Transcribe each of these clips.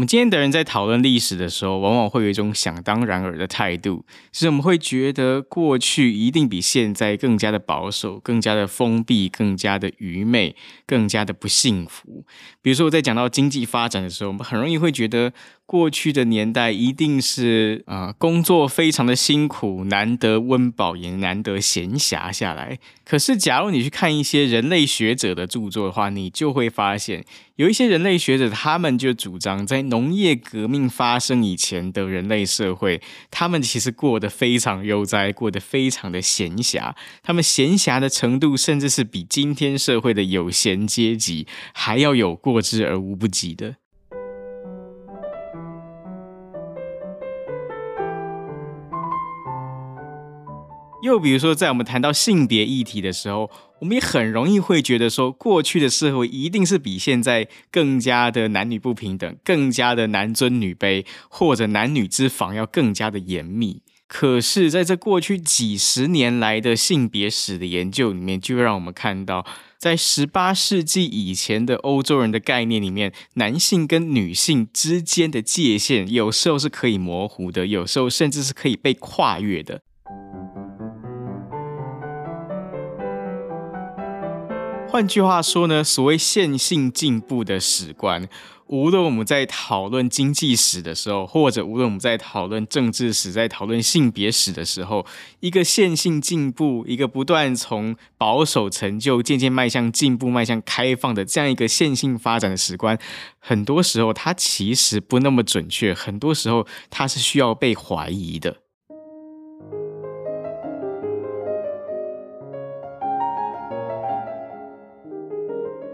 我们今天的人在讨论历史的时候，往往会有一种想当然尔的态度，就是我们会觉得过去一定比现在更加的保守、更加的封闭、更加的愚昧、更加的不幸福。比如说，我在讲到经济发展的时候，我们很容易会觉得。过去的年代一定是啊、工作非常的辛苦，难得温饱，也难得闲暇下来。可是，假如你去看一些人类学者的著作的话，你就会发现，有一些人类学者，他们就主张，在农业革命发生以前的人类社会，他们其实过得非常悠哉，过得非常的闲暇。他们闲暇的程度，甚至是比今天社会的有闲阶级还要有过之而无不及的。又比如说，在我们谈到性别议题的时候，我们也很容易会觉得说，过去的社会一定是比现在更加的男女不平等，更加的男尊女卑，或者男女之防要更加的严密。可是，在这过去几十年来的性别史的研究里面，就让我们看到，在十八世纪以前的欧洲人的概念里面，男性跟女性之间的界限，有时候是可以模糊的，有时候甚至是可以被跨越的。换句话说呢，所谓线性进步的史观，无论我们在讨论经济史的时候，或者无论我们在讨论政治史、在讨论性别史的时候，一个线性进步，一个不断从保守成就渐渐迈向进步、迈向开放的这样一个线性发展的史观，很多时候它其实不那么准确，很多时候它是需要被怀疑的。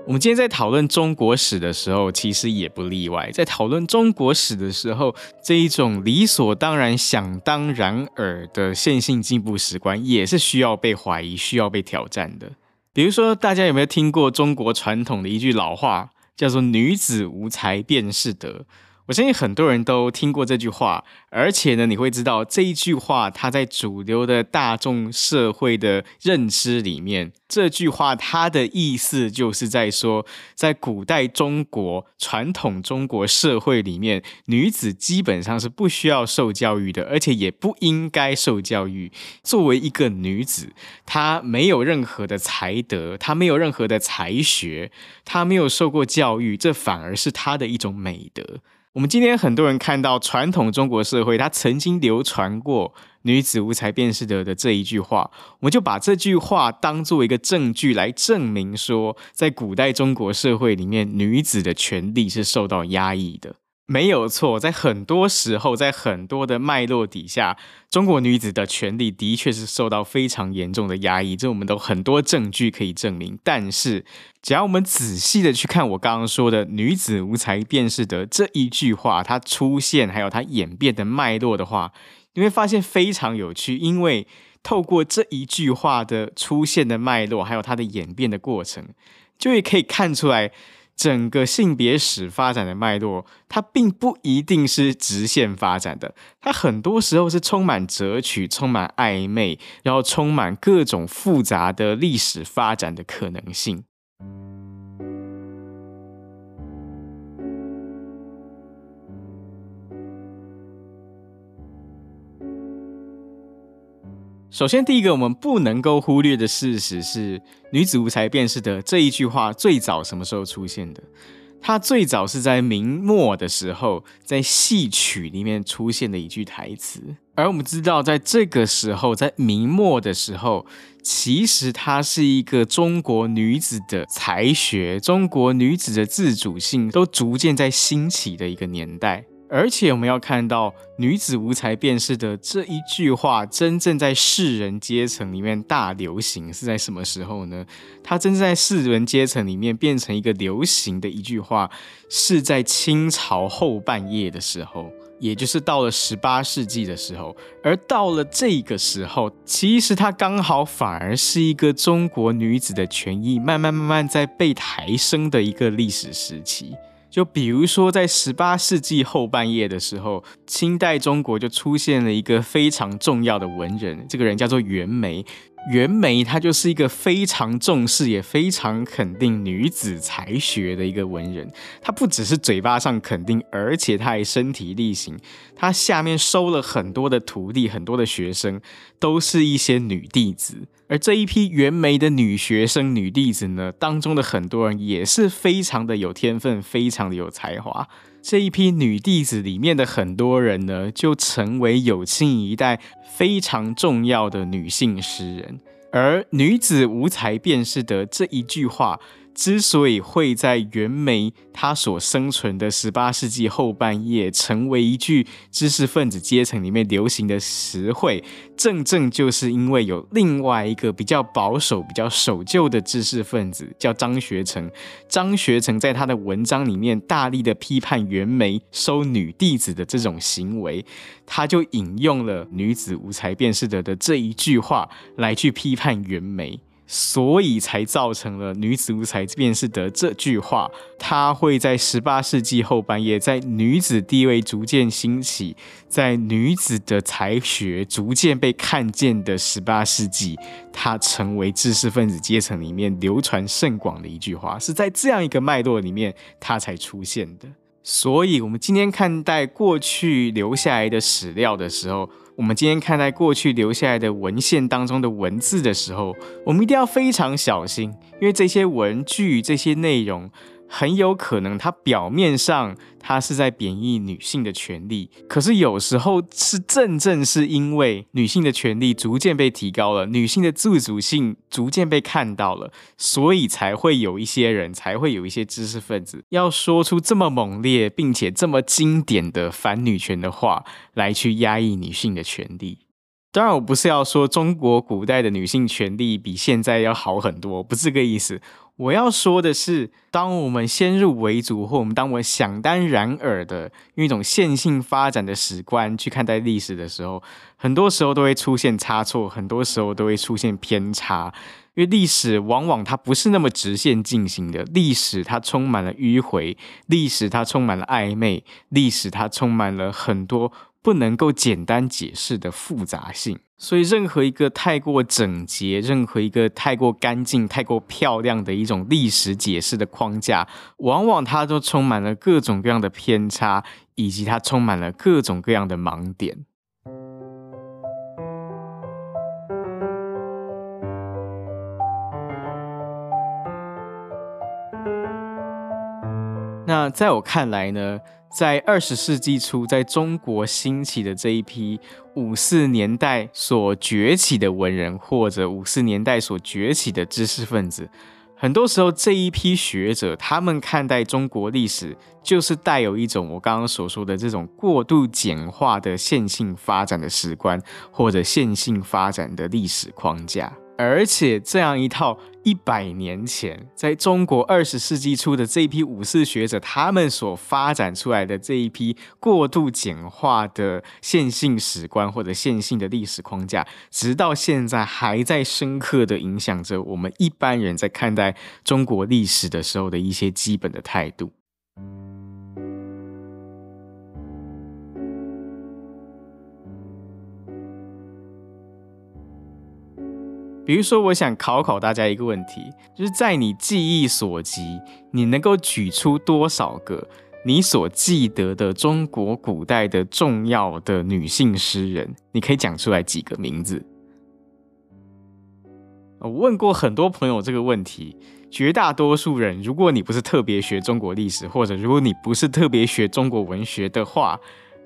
我们今天在讨论中国史的时候，其实也不例外。在讨论中国史的时候，这一种理所当然、想当然尔的线性进步史观，也是需要被怀疑、需要被挑战的。比如说，大家有没有听过中国传统的一句老话，叫做“女子无才便是德”？我相信很多人都听过这句话，而且呢，你会知道这一句话，它在主流的大众社会的认知里面，这句话它的意思就是在说，在古代中国传统中国社会里面，女子基本上是不需要受教育的，而且也不应该受教育。作为一个女子，她没有任何的才德，她没有任何的才学，她没有受过教育，这反而是她的一种美德。我们今天很多人看到传统中国社会，它曾经流传过“女子无才便是德”的这一句话，我们就把这句话当做一个证据来证明说，在古代中国社会里面，女子的权利是受到压抑的。没有错，在很多时候，在很多的脉络底下，中国女子的权利的确是受到非常严重的压抑，这我们都很多证据可以证明。但是，只要我们仔细的去看我刚刚说的“女子无才便是德”这一句话，它出现还有它演变的脉络的话，你会发现非常有趣，因为透过这一句话的出现的脉络，还有它的演变的过程，就会可以看出来。整个性别史发展的脉络，它并不一定是直线发展的，它很多时候是充满折曲、充满暧昧，然后充满各种复杂的历史发展的可能性。首先，第一个我们不能够忽略的事实是“女子无才便是德”这一句话最早什么时候出现的？它最早是在明末的时候，在戏曲里面出现的一句台词。而我们知道，在这个时候，在明末的时候，其实它是一个中国女子的才学、中国女子的自主性都逐渐在兴起的一个年代。而且我们要看到“女子无才便是德”这一句话，真正在士人阶层里面大流行是在什么时候呢？它真正在士人阶层里面变成一个流行的一句话，是在清朝后半叶的时候。也就是到了十八世纪的时候。而到了这个时候，其实它刚好反而是一个中国女子的权益慢慢慢慢在被抬升的一个历史时期。就比如说，在十八世纪后半叶的时候，清代中国就出现了一个非常重要的文人，这个人叫做袁枚。袁枚他就是一个非常重视也非常肯定女子才学的一个文人。他不只是嘴巴上肯定，而且他还身体力行。他下面收了很多的徒弟，很多的学生，都是一些女弟子。而这一批袁枚的女学生、女弟子呢，当中的很多人也是非常的有天分，非常的有才华。这一批女弟子里面的很多人呢，就成为有清一代非常重要的女性诗人。而“女子无才便是德”这一句话。之所以会在袁枚他所生存的十八世纪后半叶成为一句知识分子阶层里面流行的词汇，正正就是因为有另外一个比较保守、比较守旧的知识分子叫张学成。张学成在他的文章里面大力的批判袁枚收女弟子的这种行为，他就引用了“女子无才便是德”的这一句话来去批判袁枚。所以才造成了“女子无才便是德”这句话，它会在十八世纪后半叶，在女子地位逐渐兴起，在女子的才学逐渐被看见的十八世纪，它成为知识分子阶层里面流传甚广的一句话，是在这样一个脉络里面，它才出现的。所以，我们今天看待过去留下来的史料的时候，我们今天看待过去留下来的文献当中的文字的时候，我们一定要非常小心，因为这些文具、这些内容。很有可能，它表面上它是在贬义女性的权利，可是有时候是正正是因为女性的权利逐渐被提高了，女性的自主性逐渐被看到了，所以才会有一些人，才会有一些知识分子要说出这么猛烈并且这么经典的反女权的话，来去压抑女性的权利。当然，我不是要说中国古代的女性权利比现在要好很多，不是这个意思。我要说的是，当我们先入为主，或我们当我们想当然耳的用一种线性发展的史观去看待历史的时候，很多时候都会出现差错，很多时候都会出现偏差。因为历史往往它不是那么直线进行的，历史它充满了迂回，历史它充满了暧昧，历史它充满了很多。不能够简单解释的复杂性，所以任何一个太过整洁、任何一个太过干净、太过漂亮的一种历史解释的框架，往往它都充满了各种各样的偏差，以及它充满了各种各样的盲点。那在我看来呢，在二十世纪初，在中国兴起的这一批五四年代所崛起的文人，或者五四年代所崛起的知识分子，很多时候这一批学者，他们看待中国历史，就是带有一种我刚刚所说的这种过度简化的线性发展的史观，或者线性发展的历史框架。而且这样一套一百年前在中国二十世纪初的这批五四学者，他们所发展出来的这一批过度简化的线性史观或者线性的历史框架，直到现在还在深刻的影响着我们一般人在看待中国历史的时候的一些基本的态度。比如说，我想考考大家一个问题，就是在你记忆所及，你能够举出多少个你所记得的中国古代的重要的女性诗人？你可以讲出来几个名字？我问过很多朋友这个问题，绝大多数人，如果你不是特别学中国历史，或者如果你不是特别学中国文学的话，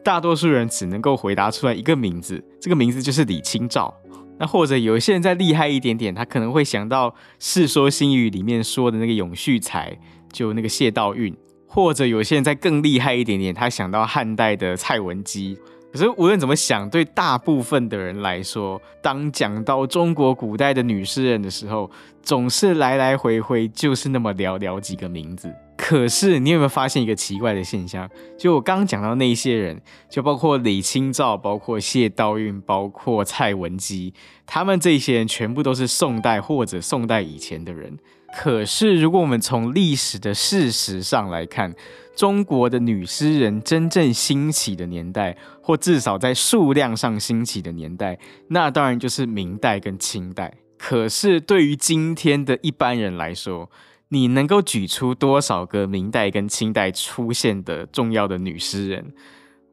大多数人只能够回答出来一个名字，这个名字就是李清照。那或者有些人再厉害一点点，他可能会想到《世说新语》里面说的那个永续才，就那个谢道韫；或者有些人再更厉害一点点，他想到汉代的蔡文姬。可是无论怎么想，对大部分的人来说，当讲到中国古代的女诗人的时候，总是来来回回就是那么寥寥几个名字。可是你有没有发现一个奇怪的现象？就我刚刚讲到那些人，就包括李清照、包括谢道韫、包括蔡文姬，他们这些人全部都是宋代或者宋代以前的人。可是如果我们从历史的事实上来看，中国的女诗人真正兴起的年代，或至少在数量上兴起的年代，那当然就是明代跟清代。可是对于今天的一般人来说，你能够举出多少个明代跟清代出现的重要的女诗人？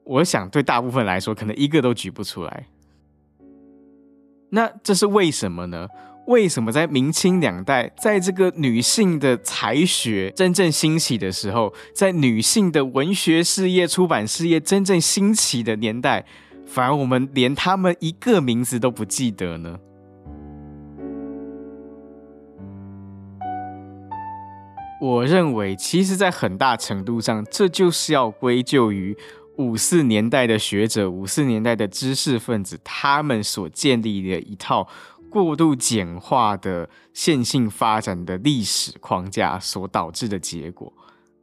我想对大部分来说，可能一个都举不出来。那这是为什么呢？为什么在明清两代，在这个女性的才学真正兴起的时候，在女性的文学事业、出版事业真正兴起的年代，反而我们连她们一个名字都不记得呢？我认为，其实，在很大程度上，这就是要归咎于五四年代的学者、五四年代的知识分子，他们所建立的一套过度简化的线性发展的历史框架所导致的结果。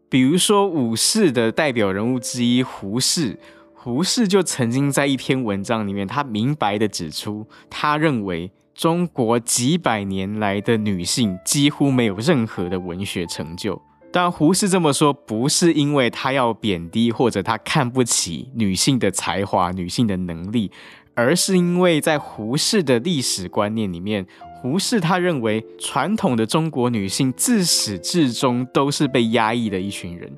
比如说，五四的代表人物之一胡适，胡适就曾经在一篇文章里面，他明白地指出，他认为。中国几百年来的女性几乎没有任何的文学成就。但，胡适这么说，不是因为他要贬低或者他看不起女性的才华、女性的能力，而是因为在胡适的历史观念里面，胡适他认为传统的中国女性自始至终都是被压抑的一群人。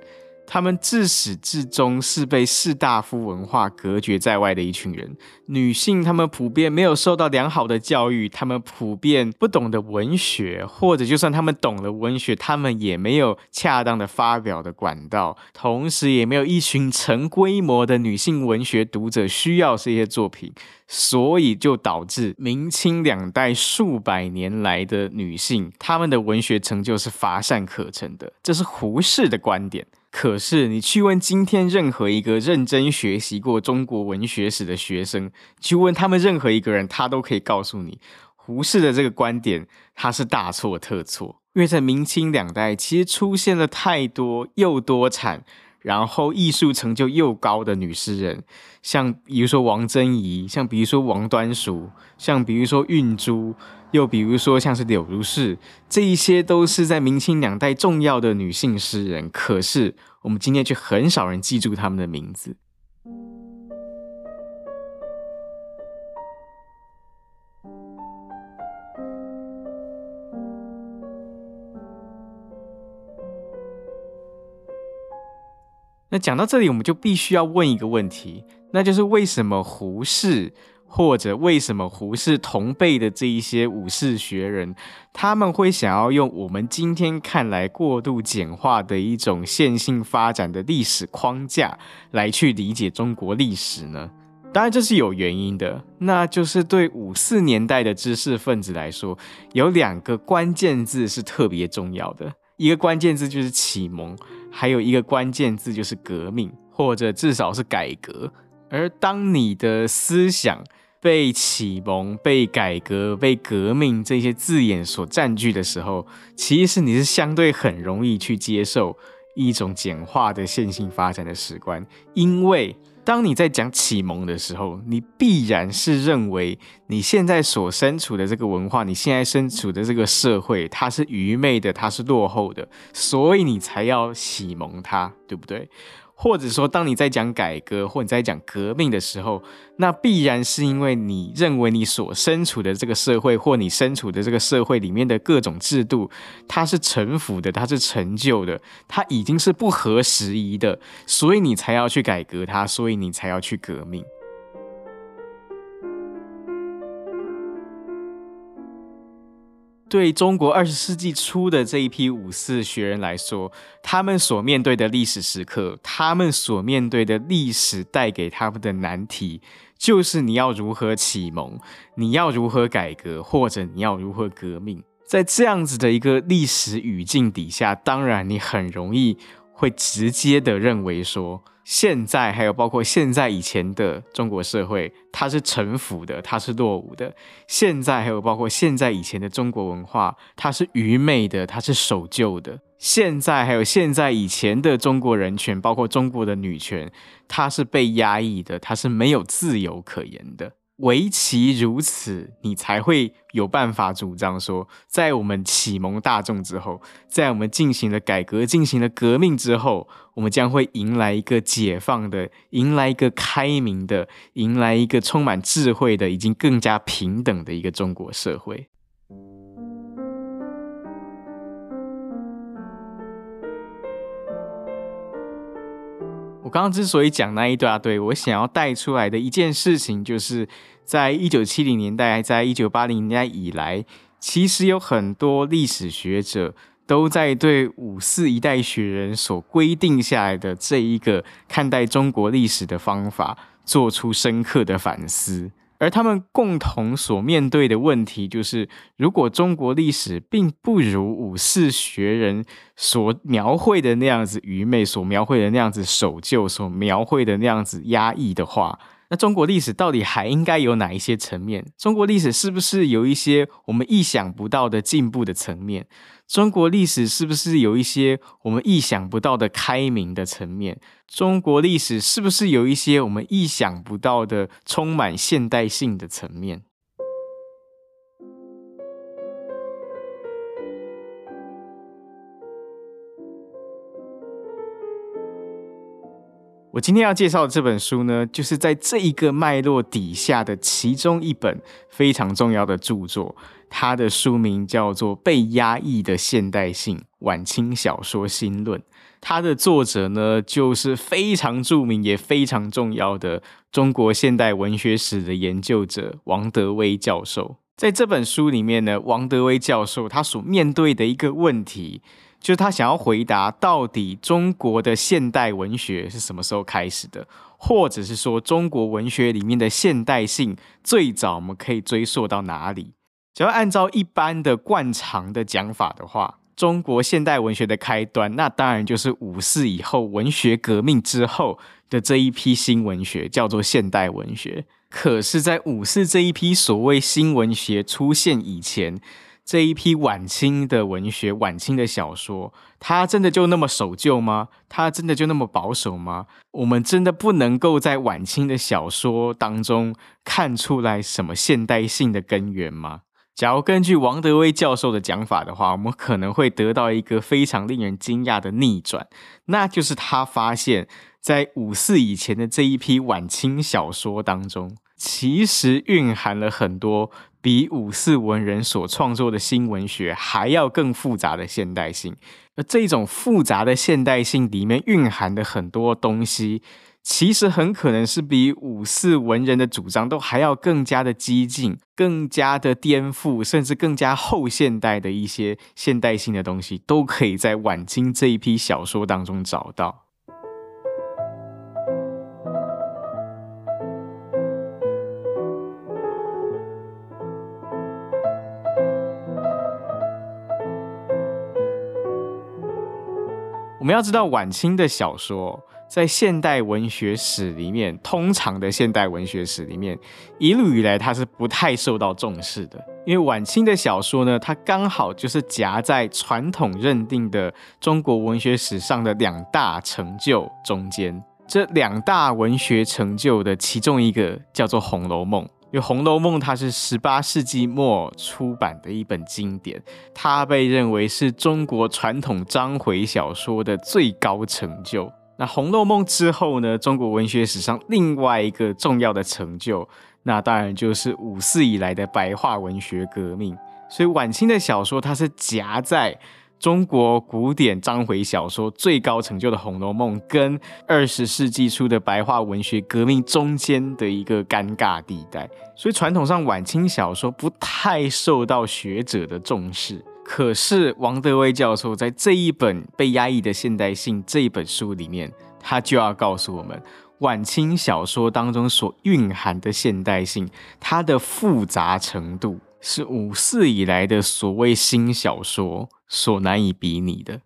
他们自始至终是被士大夫文化隔绝在外的一群人。女性，她们普遍没有受到良好的教育，她们普遍不懂得文学，或者就算她们懂了文学，她们也没有恰当的发表的管道，同时也没有一群成规模的女性文学读者需要这些作品，所以就导致明清两代数百年来的女性，她们的文学成就是乏善可陈的。这是胡适的观点。可是，你去问今天任何一个认真学习过中国文学史的学生，去问他们任何一个人，他都可以告诉你，胡适的这个观点他是大错特错。因为在明清两代，其实出现了太多又多产，然后艺术成就又高的女诗人，像比如说王贞仪，像比如说王端淑，像比如说运珠。又比如说，像是柳如是，这一些都是在明清两代重要的女性诗人，可是我们今天却很少人记住她们的名字。那讲到这里，我们就必须要问一个问题，那就是为什么胡适？或者为什么胡适同辈的这一些武士学人，他们会想要用我们今天看来过度简化的一种线性发展的历史框架来去理解中国历史呢？当然这是有原因的，那就是对五四年代的知识分子来说，有两个关键字是特别重要的，一个关键字就是启蒙，还有一个关键字就是革命，或者至少是改革。而当你的思想被启蒙、被改革、被革命这些字眼所占据的时候，其实你是相对很容易去接受一种简化的线性发展的史观，因为当你在讲启蒙的时候，你必然是认为你现在所身处的这个文化，你现在身处的这个社会，它是愚昧的，它是落后的，所以你才要启蒙它，对不对？或者说，当你在讲改革或你在讲革命的时候，那必然是因为你认为你所身处的这个社会，或你身处的这个社会里面的各种制度，它是陈腐的，它是陈旧的，它已经是不合时宜的，所以你才要去改革它，所以你才要去革命。对中国二十世纪初的这一批五四学人来说，他们所面对的历史时刻，他们所面对的历史带给他们的难题，就是你要如何启蒙，你要如何改革，或者你要如何革命。在这样子的一个历史语境底下，当然你很容易会直接的认为说，现在还有包括现在以前的中国社会，它是臣服的，它是落伍的；现在还有包括现在以前的中国文化，它是愚昧的，它是守旧的。现在还有现在以前的中国人权，包括中国的女权，它是被压抑的，它是没有自由可言的。唯其如此，你才会有办法主张说，在我们启蒙大众之后，在我们进行了改革、进行了革命之后，我们将会迎来一个解放的、迎来一个开明的、迎来一个充满智慧的、已经更加平等的一个中国社会。我刚刚之所以讲那一大堆，我想要带出来的一件事情，就是在一九七零年代，在一九八零年代以来，其实有很多历史学者都在对五四一代学人所规定下来的这一个看待中国历史的方法，做出深刻的反思。而他们共同所面对的问题，就是如果中国历史并不如五四学人所描绘的那样子愚昧，所描绘的那样子守旧，所描绘的那样子压抑的话，那中国历史到底还应该有哪一些层面？中国历史是不是有一些我们意想不到的进步的层面？中国历史是不是有一些我们意想不到的开明的层面？中国历史是不是有一些我们意想不到的充满现代性的层面？我今天要介绍的这本书呢，就是在这一个脉络底下的其中一本非常重要的著作。它的书名叫做《被压抑的现代性：晚清小说新论》。它的作者呢，就是非常著名也非常重要的中国现代文学史的研究者王德威教授。在这本书里面呢，王德威教授他所面对的一个问题。就是他想要回答，到底中国的现代文学是什么时候开始的，或者是说中国文学里面的现代性最早我们可以追溯到哪里？只要按照一般的惯常的讲法的话，中国现代文学的开端，那当然就是五四以后文学革命之后的这一批新文学，叫做现代文学。可是，在五四这一批所谓新文学出现以前，这一批晚清的文学，晚清的小说，它真的就那么守旧吗？它真的就那么保守吗？我们真的不能够在晚清的小说当中看出来什么现代性的根源吗？假如根据王德威教授的讲法的话，我们可能会得到一个非常令人惊讶的逆转，那就是他发现，在五四以前的这一批晚清小说当中，其实蕴含了很多。比五四文人所创作的新文学还要更复杂的现代性，而这种复杂的现代性里面蕴含的很多东西，其实很可能是比五四文人的主张都还要更加的激进、更加的颠覆，甚至更加后现代的一些现代性的东西，都可以在晚清这一批小说当中找到。我们要知道，晚清的小说在现代文学史里面，通常的现代文学史里面，一路以来它是不太受到重视的。因为晚清的小说呢，它刚好就是夹在传统认定的中国文学史上的两大成就中间。这两大文学成就的其中一个叫做《红楼梦》。因为《红楼梦》它是十八世纪末出版的一本经典，它被认为是中国传统章回小说的最高成就。那《红楼梦》之后呢，中国文学史上另外一个重要的成就，那当然就是五四以来的白话文学革命。所以晚清的小说，它是夹在。中国古典章回小说最高成就的《红楼梦》，跟二十世纪初的白话文学革命中间的一个尴尬地带，所以传统上晚清小说不太受到学者的重视。可是王德威教授在这一本《被压抑的现代性》这一本书里面，他就要告诉我们，晚清小说当中所蕴含的现代性，它的复杂程度。是五四以来的所谓新小说所难以比拟的。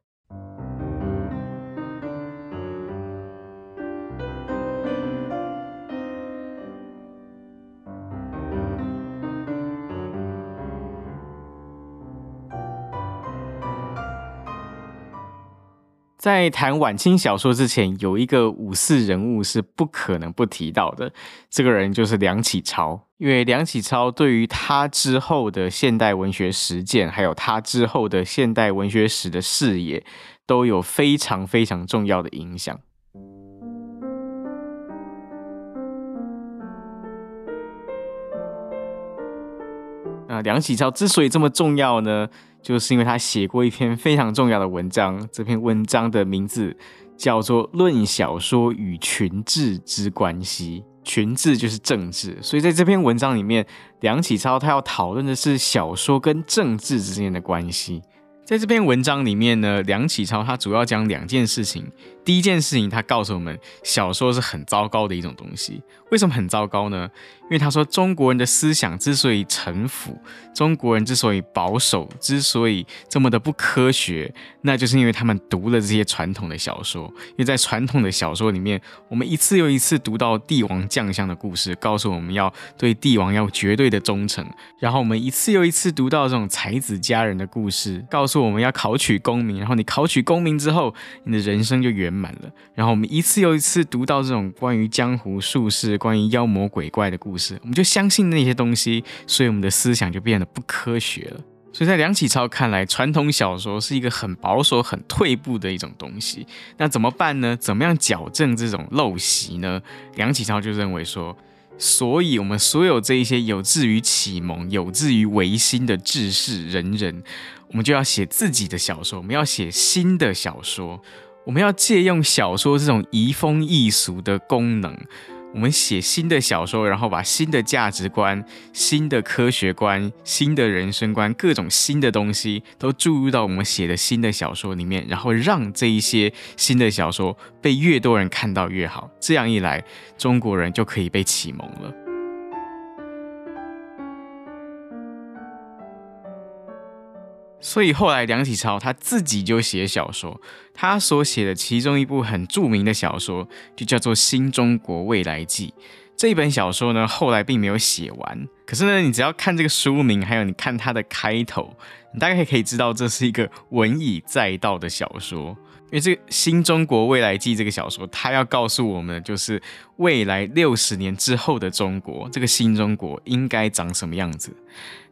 在谈晚清小说之前，有一个五四人物是不可能不提到的，这个人就是梁启超。因为梁启超对于他之后的现代文学实践，还有他之后的现代文学史的视野，都有非常非常重要的影响。那梁启超之所以这么重要呢？就是因为他写过一篇非常重要的文章，这篇文章的名字叫做《论小说与群治之关系》。群治就是政治，所以在这篇文章里面，梁启超他要讨论的是小说跟政治之间的关系。在这篇文章里面呢，梁启超他主要讲两件事情。第一件事情，他告诉我们，小说是很糟糕的一种东西。为什么很糟糕呢？因为他说，中国人的思想之所以陈腐，中国人之所以保守，之所以这么的不科学，那就是因为他们读了这些传统的小说。因为在传统的小说里面，我们一次又一次读到帝王将相的故事，告诉我们要对帝王要绝对的忠诚。然后我们一次又一次读到这种才子佳人的故事，告诉我们要考取功名。然后你考取功名之后，你的人生就圆满满了。然后我们一次又一次读到这种关于江湖术士、关于妖魔鬼怪的故事，我们就相信那些东西，所以我们的思想就变得不科学了。所以在梁启超看来，传统小说是一个很保守、很退步的一种东西。那怎么办呢？怎么样矫正这种陋习呢？梁启超就认为说，所以我们所有这一些有志于启蒙、有志于维新的志士人人，我们就要写自己的小说，我们要写新的小说。我们要借用小说这种移风易俗的功能，我们写新的小说，然后把新的价值观、新的科学观、新的人生观，各种新的东西都注入到我们写的新的小说里面，然后让这一些新的小说被越多人看到越好。这样一来，中国人就可以被启蒙了。所以后来梁启超他自己就写小说，他所写的其中一部很著名的小说就叫做《新中国未来记》。这一本小说呢，后来并没有写完，可是呢，你只要看这个书名，还有你看它的开头，你大概可以知道这是一个文以载道的小说。因为这个《新中国未来记》这个小说，它要告诉我们的就是未来六十年之后的中国，这个新中国应该长什么样子。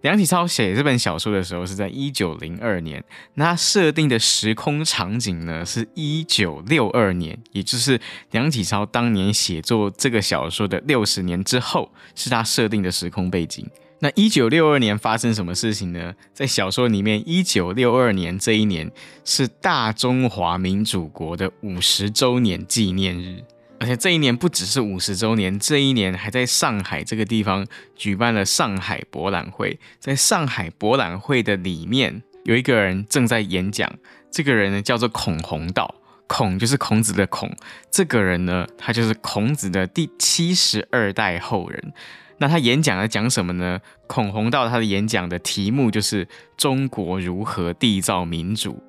梁启超写这本小说的时候是在一九零二年，那他设定的时空场景呢是一九六二年，也就是梁启超当年写作这个小说的六十年之后，是他设定的时空背景。那一九六二年发生什么事情呢？在小说里面，一九六二年这一年是大中华民主国的五十周年纪念日，而且这一年不只是五十周年，这一年还在上海这个地方举办了上海博览会。在上海博览会的里面，有一个人正在演讲，这个人呢叫做孔弘道，孔就是孔子的孔，这个人呢，他就是孔子的第七十二代后人。那他演讲在讲什么呢？孔宏道他的演讲的题目就是中国如何缔造民主，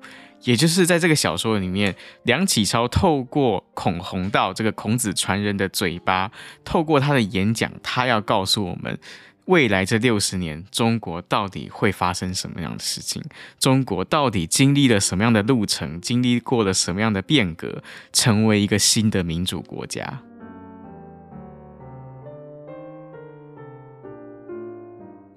也就是在这个小说里面，梁启超透过孔宏道这个孔子传人的嘴巴，透过他的演讲，他要告诉我们，未来这六十年中国到底会发生什么样的事情，中国到底经历了什么样的路程，经历过了什么样的变革，成为一个新的民主国家。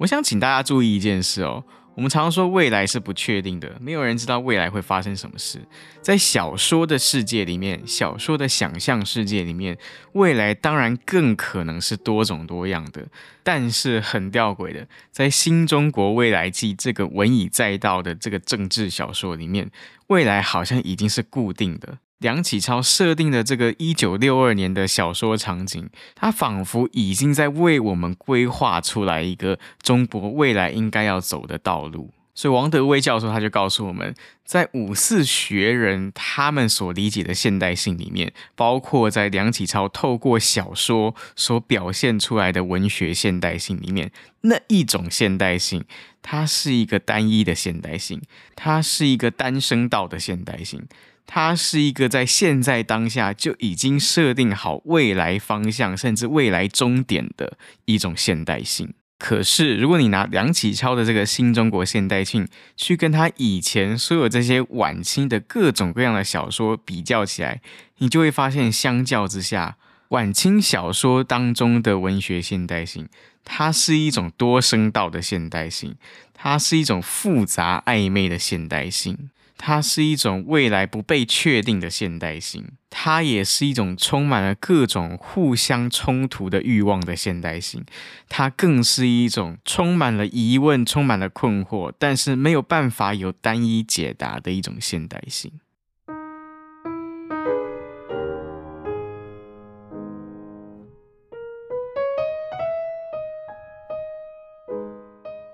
我想请大家注意一件事哦，我们常常说未来是不确定的，没有人知道未来会发生什么事。在小说的世界里面，小说的想象世界里面，未来当然更可能是多种多样的。但是很吊诡的，在《新中国未来记》这个文以载道的这个政治小说里面，未来好像已经是固定的。梁启超设定的这个一九六二年的小说场景，他仿佛已经在为我们规划出来一个中国未来应该要走的道路。所以王德威教授他就告诉我们，在五四学人他们所理解的现代性里面，包括在梁启超透过小说所表现出来的文学现代性里面，那一种现代性，它是一个单一的现代性，它是一个单声道的现代性。它是一个在现在当下就已经设定好未来方向，甚至未来终点的一种现代性。可是，如果你拿梁启超的这个新中国现代性去跟他以前所有这些晚清的各种各样的小说比较起来，你就会发现，相较之下，晚清小说当中的文学现代性，它是一种多声道的现代性，它是一种复杂暧昧的现代性。它是一种未来不被确定的现代性，它也是一种充满了各种互相冲突的欲望的现代性，它更是一种充满了疑问、充满了困惑，但是没有办法有单一解答的一种现代性。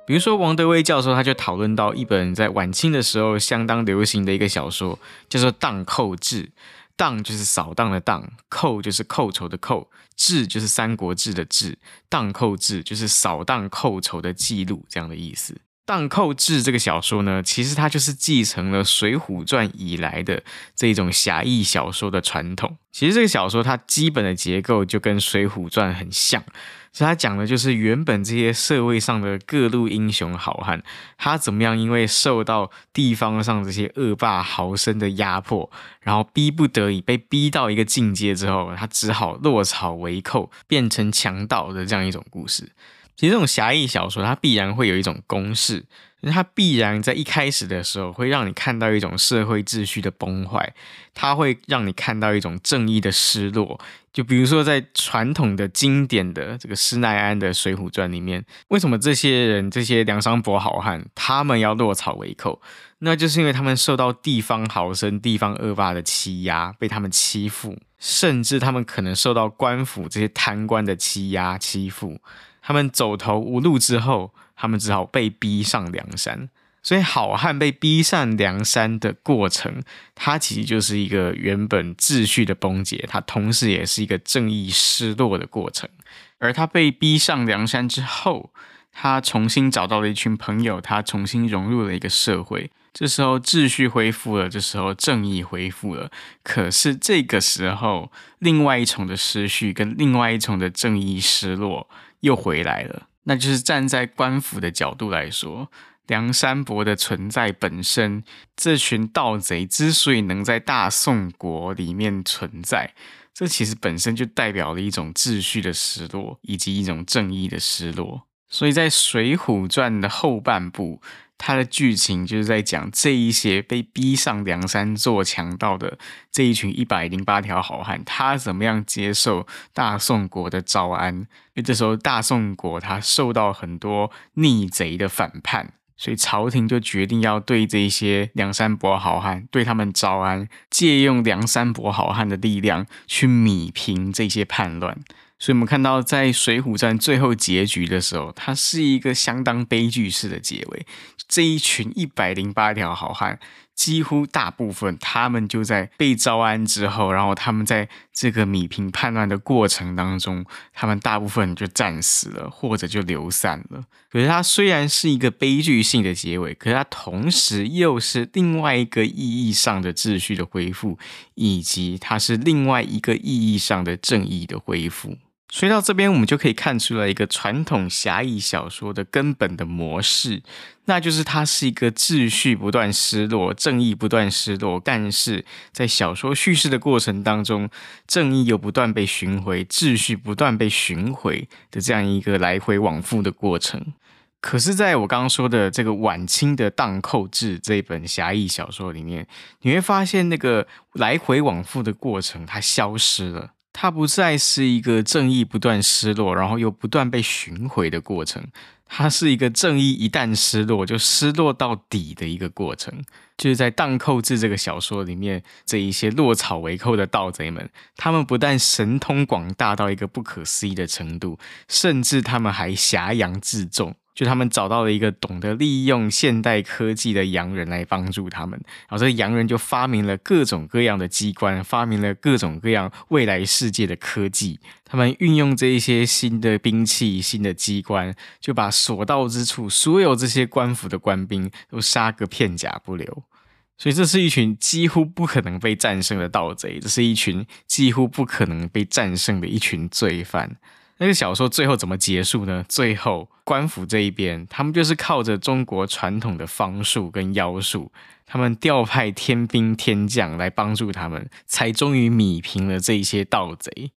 比如说，王德威教授他就讨论到一本在晚清的时候相当流行的一个小说，叫做《荡寇志》。荡就是扫荡的荡，寇就是寇仇的寇，志就是《三国志》的志。《荡寇志》就是扫荡寇仇的记录，这样的意思。《荡寇志》这个小说呢，其实它就是继承了《水浒传》以来的这种侠义小说的传统。其实这个小说它基本的结构就跟《水浒传》很像。所以他讲的就是原本这些社会上的各路英雄好汉，他怎么样因为受到地方上这些恶霸豪绅的压迫，然后逼不得已被逼到一个境界之后，他只好落草为寇，变成强盗的这样一种故事。其实这种侠义小说，它必然会有一种公式。它必然在一开始的时候会让你看到一种社会秩序的崩坏，它会让你看到一种正义的失落。就比如说，在传统的经典的这个施耐庵的《水浒传》里面，为什么这些人这些梁山伯好汉他们要落草为寇？那就是因为他们受到地方豪绅、地方恶霸的欺压，被他们欺负，甚至他们可能受到官府这些贪官的欺压、欺负，他们走投无路之后。他们只好被逼上梁山，所以好汉被逼上梁山的过程，它其实就是一个原本秩序的崩解，它同时也是一个正义失落的过程。而他被逼上梁山之后，他重新找到了一群朋友，他重新融入了一个社会。这时候秩序恢复了，这时候正义恢复了。可是这个时候，另外一重的失序跟另外一重的正义失落又回来了。那就是站在官府的角度来说，梁山伯的存在本身，这群盗贼之所以能在大宋国里面存在，这其实本身就代表了一种秩序的失落，以及一种正义的失落。所以在《水浒传》的后半部。它的剧情就是在讲这一些被逼上梁山做强盗的这一群一百零八条好汉，他怎么样接受大宋国的招安？因为这时候大宋国他受到很多逆贼的反叛，所以朝廷就决定要对这些梁山伯好汉对他们招安，借用梁山伯好汉的力量去弭平这些叛乱。所以，我们看到在《水浒传》最后结局的时候，它是一个相当悲剧式的结尾。这一群一百零八条好汉，几乎大部分他们就在被招安之后，然后他们在这个米平叛乱的过程当中，他们大部分就战死了，或者就流散了。可是，它虽然是一个悲剧性的结尾，可是它同时又是另外一个意义上的秩序的恢复，以及它是另外一个意义上的正义的恢复。所以到这边，我们就可以看出来一个传统侠义小说的根本的模式，那就是它是一个秩序不断失落、正义不断失落，但是在小说叙事的过程当中，正义又不断被寻回，秩序不断被寻回的这样一个来回往复的过程。可是，在我刚刚说的这个晚清的《荡寇志》这一本侠义小说里面，你会发现那个来回往复的过程它消失了。它不再是一个正义不断失落，然后又不断被寻回的过程，它是一个正义一旦失落就失落到底的一个过程。就是在《荡寇志》这个小说里面，这一些落草为寇的盗贼们，他们不但神通广大到一个不可思议的程度，甚至他们还挟洋自重。就他们找到了一个懂得利用现代科技的洋人来帮助他们，然后这洋人就发明了各种各样的机关，发明了各种各样未来世界的科技。他们运用这一些新的兵器、新的机关，就把所到之处所有这些官府的官兵都杀个片甲不留。所以，这是一群几乎不可能被战胜的盗贼，这是一群几乎不可能被战胜的一群罪犯。那个小说最后怎么结束呢？最后官府这一边，他们就是靠着中国传统的方术跟妖术，他们调派天兵天将来帮助他们，才终于米平了这一些盗贼。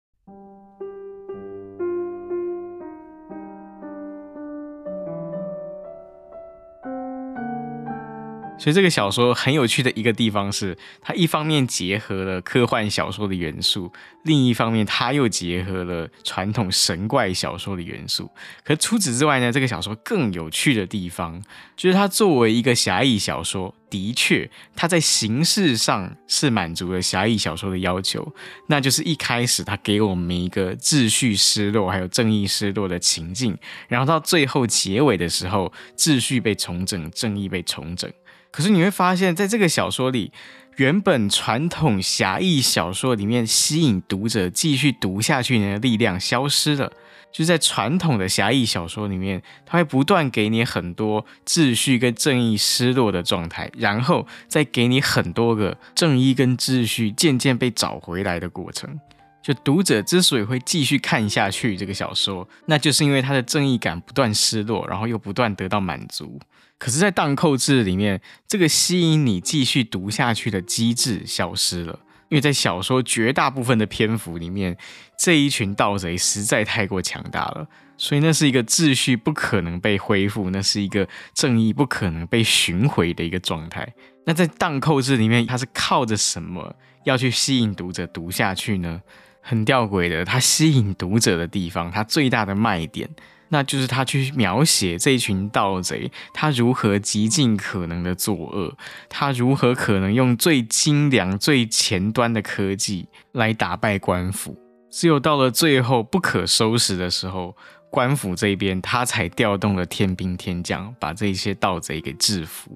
所以这个小说很有趣的一个地方是，它一方面结合了科幻小说的元素，另一方面它又结合了传统神怪小说的元素。可除此之外呢，这个小说更有趣的地方，就是它作为一个侠义小说，的确它在形式上是满足了侠义小说的要求，那就是一开始它给我们一个秩序失落，还有正义失落的情境，然后到最后结尾的时候，秩序被重整，正义被重整。可是你会发现，在这个小说里，原本传统侠义小说里面吸引读者继续读下去的力量消失了。就在传统的侠义小说里面，它会不断给你很多秩序跟正义失落的状态，然后再给你很多个正义跟秩序渐渐被找回来的过程。就读者之所以会继续看下去这个小说，那就是因为他的正义感不断失落，然后又不断得到满足。可是，在荡寇志里面，这个吸引你继续读下去的机制消失了，因为在小说绝大部分的篇幅里面，这一群盗贼实在太过强大了，所以那是一个秩序不可能被恢复，那是一个正义不可能被寻回的一个状态。那在荡寇志里面，它是靠着什么要去吸引读者读下去呢？很吊诡的，它吸引读者的地方，它最大的卖点。那就是他去描写这群盗贼，他如何极尽可能的作恶，他如何可能用最精良、最前端的科技来打败官府。只有到了最后不可收拾的时候，官府这边他才调动了天兵天将，把这些盗贼给制服。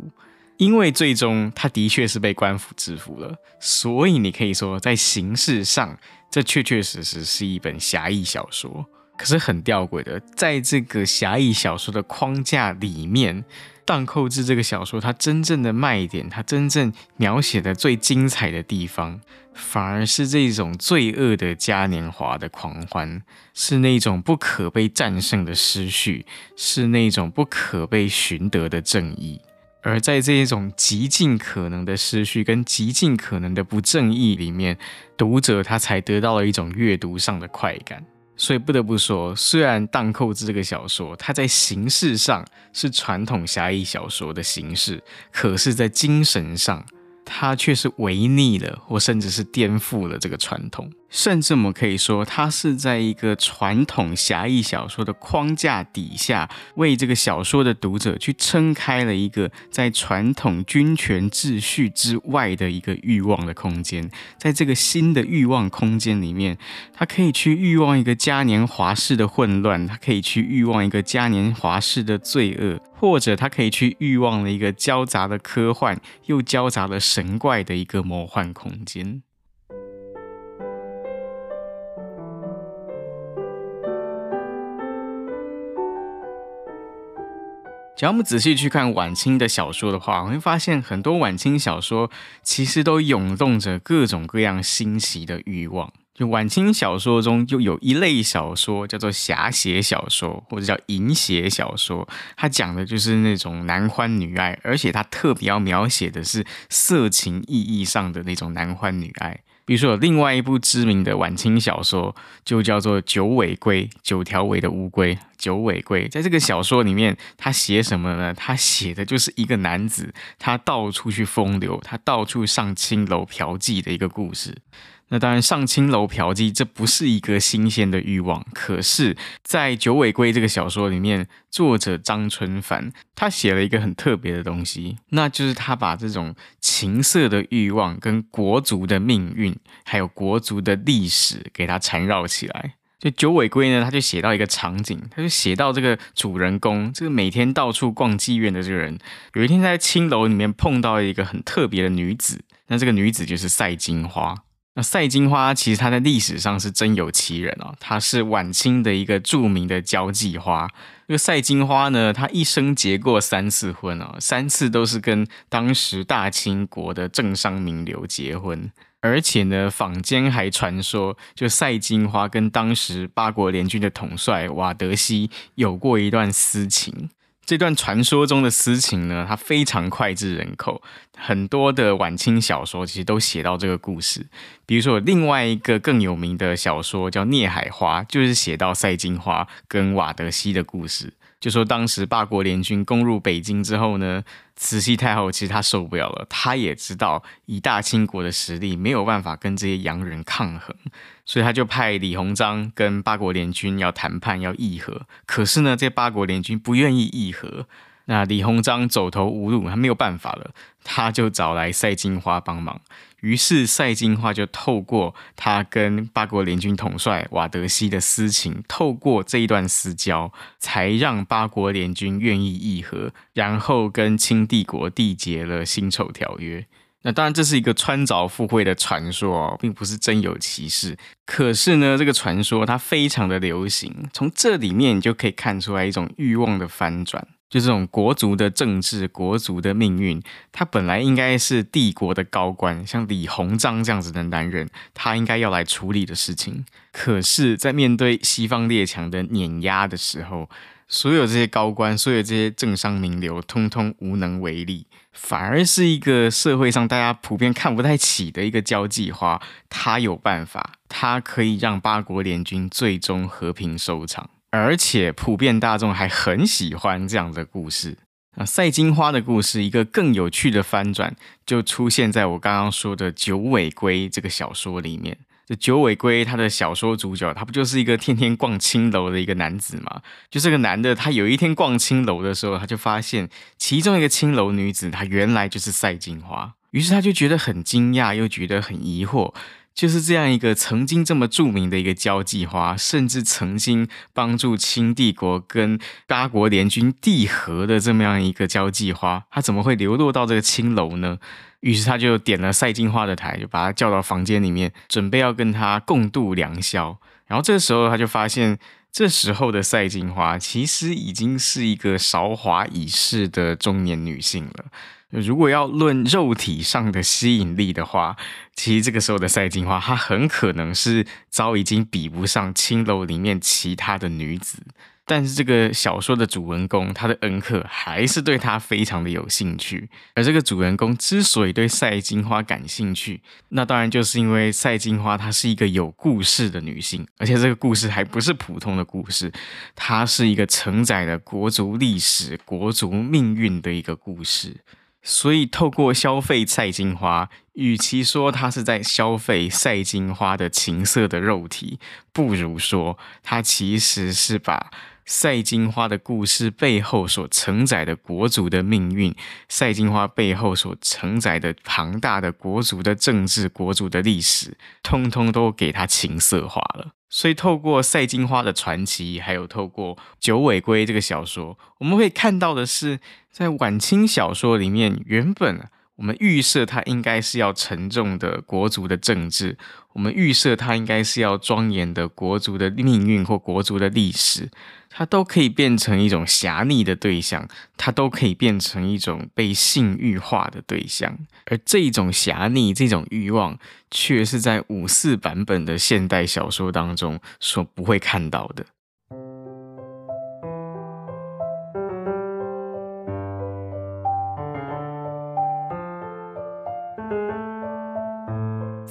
因为最终他的确是被官府制服了，所以你可以说，在形式上，这确确实实是一本侠义小说。可是很吊诡的，在这个侠义小说的框架里面，《荡寇志》这个小说它真正的卖点，它真正描写的最精彩的地方，反而是这种罪恶的嘉年华的狂欢，是那种不可被战胜的失序，是那种不可被寻得的正义。而在这种极尽可能的失序跟极尽可能的不正义里面，读者他才得到了一种阅读上的快感。所以不得不说，虽然《荡寇志》这个小说，它在形式上是传统侠义小说的形式，可是，在精神上，它却是违逆了，或甚至是颠覆了这个传统。甚至我们可以说，它是在一个传统侠义小说的框架底下，为这个小说的读者去撑开了一个在传统君权秩序之外的一个欲望的空间。在这个新的欲望空间里面，他可以去欲望一个嘉年华式的混乱，他可以去欲望一个嘉年华式的罪恶，或者他可以去欲望了一个交杂的科幻又交杂的神怪的一个魔幻空间。然后我们仔细去看晚清的小说的话，我会发现很多晚清小说其实都涌动着各种各样新奇的欲望。就晚清小说中，就有一类小说叫做侠写小说，或者叫淫写小说，它讲的就是那种男欢女爱，而且它特别要描写的是色情意义上的那种男欢女爱。比如说，有另外一部知名的晚清小说，就叫做《九尾龟》，九条尾的乌龟，九尾龟。在这个小说里面，他写什么呢？他写的就是一个男子，他到处去风流，他到处上青楼嫖妓的一个故事。那当然，上青楼嫖妓这不是一个新鲜的欲望。可是，在《九尾龟》这个小说里面，作者张春帆他写了一个很特别的东西，那就是他把这种情色的欲望跟国族的命运，还有国族的历史给它缠绕起来。就《九尾龟》呢，他就写到一个场景，他就写到这个主人公，这个每天到处逛妓院的这个人，有一天在青楼里面碰到一个很特别的女子，那这个女子就是赛金花。那赛金花其实她在历史上是真有其人哦，她是晚清的一个著名的交际花。这个赛金花呢，她一生结过三次婚哦，三次都是跟当时大清国的政商名流结婚。而且呢，坊间还传说，就赛金花跟当时八国联军的统帅瓦德西有过一段私情。这段传说中的私情呢，它非常脍炙人口，很多的晚清小说其实都写到这个故事。比如说，另外一个更有名的小说叫《孽海花》，就是写到赛金花跟瓦德西的故事。就说当时八国联军攻入北京之后呢，慈禧太后其实她受不了了，她也知道以大清国的实力没有办法跟这些洋人抗衡，所以她就派李鸿章跟八国联军要谈判要议和。可是呢，这八国联军不愿意议和，那李鸿章走投无路，他没有办法了，他就找来赛金花帮忙。于是赛金花就透过他跟八国联军统帅瓦德西的私情，透过这一段私交，才让八国联军愿意议和，然后跟清帝国缔结了辛丑条约。那当然这是一个穿凿附会的传说哦，并不是真有其事。可是呢，这个传说它非常的流行，从这里面你就可以看出来一种欲望的翻转。就这种国族的政治、国族的命运，他本来应该是帝国的高官，像李鸿章这样子的男人，他应该要来处理的事情。可是，在面对西方列强的碾压的时候，所有这些高官、所有这些政商名流，通通无能为力，反而是一个社会上大家普遍看不太起的一个交际花，他有办法，他可以让八国联军最终和平收场。而且普遍大众还很喜欢这样的故事。那赛金花的故事，一个更有趣的翻转，就出现在我刚刚说的九尾龟这个小说里面。这九尾龟他的小说主角，他不就是一个天天逛青楼的一个男子吗？就这个男的，他有一天逛青楼的时候，他就发现其中一个青楼女子，她原来就是赛金花。于是他就觉得很惊讶，又觉得很疑惑。就是这样一个曾经这么著名的一个交际花，甚至曾经帮助清帝国跟八国联军缔和的这么样一个交际花，他怎么会流落到这个青楼呢？于是他就点了赛金花的台，就把他叫到房间里面，准备要跟他共度良宵。然后这时候他就发现，这时候的赛金花其实已经是一个韶华已逝的中年女性了。如果要论肉体上的吸引力的话，其实这个时候的赛金花，她很可能是早已经比不上青楼里面其他的女子。但是这个小说的主人公，他的恩客还是对她非常的有兴趣。而这个主人公之所以对赛金花感兴趣，那当然就是因为赛金花她是一个有故事的女性，而且这个故事还不是普通的故事，它是一个承载了国族历史、国族命运的一个故事。所以，透过消费赛金花，与其说他是在消费赛金花的情色的肉体，不如说他其实是把赛金花的故事背后所承载的国族的命运，赛金花背后所承载的庞大的国族的政治、国族的历史，通通都给他情色化了。所以，透过赛金花的传奇，还有透过九尾龟这个小说，我们会看到的是，在晚清小说里面，原本我们预设它应该是要沉重的国族的政治，我们预设它应该是要庄严的国族的命运或国族的历史。它都可以变成一种狭逆的对象，它都可以变成一种被性欲化的对象，而这种狭逆、这种欲望，却是在五四版本的现代小说当中所不会看到的。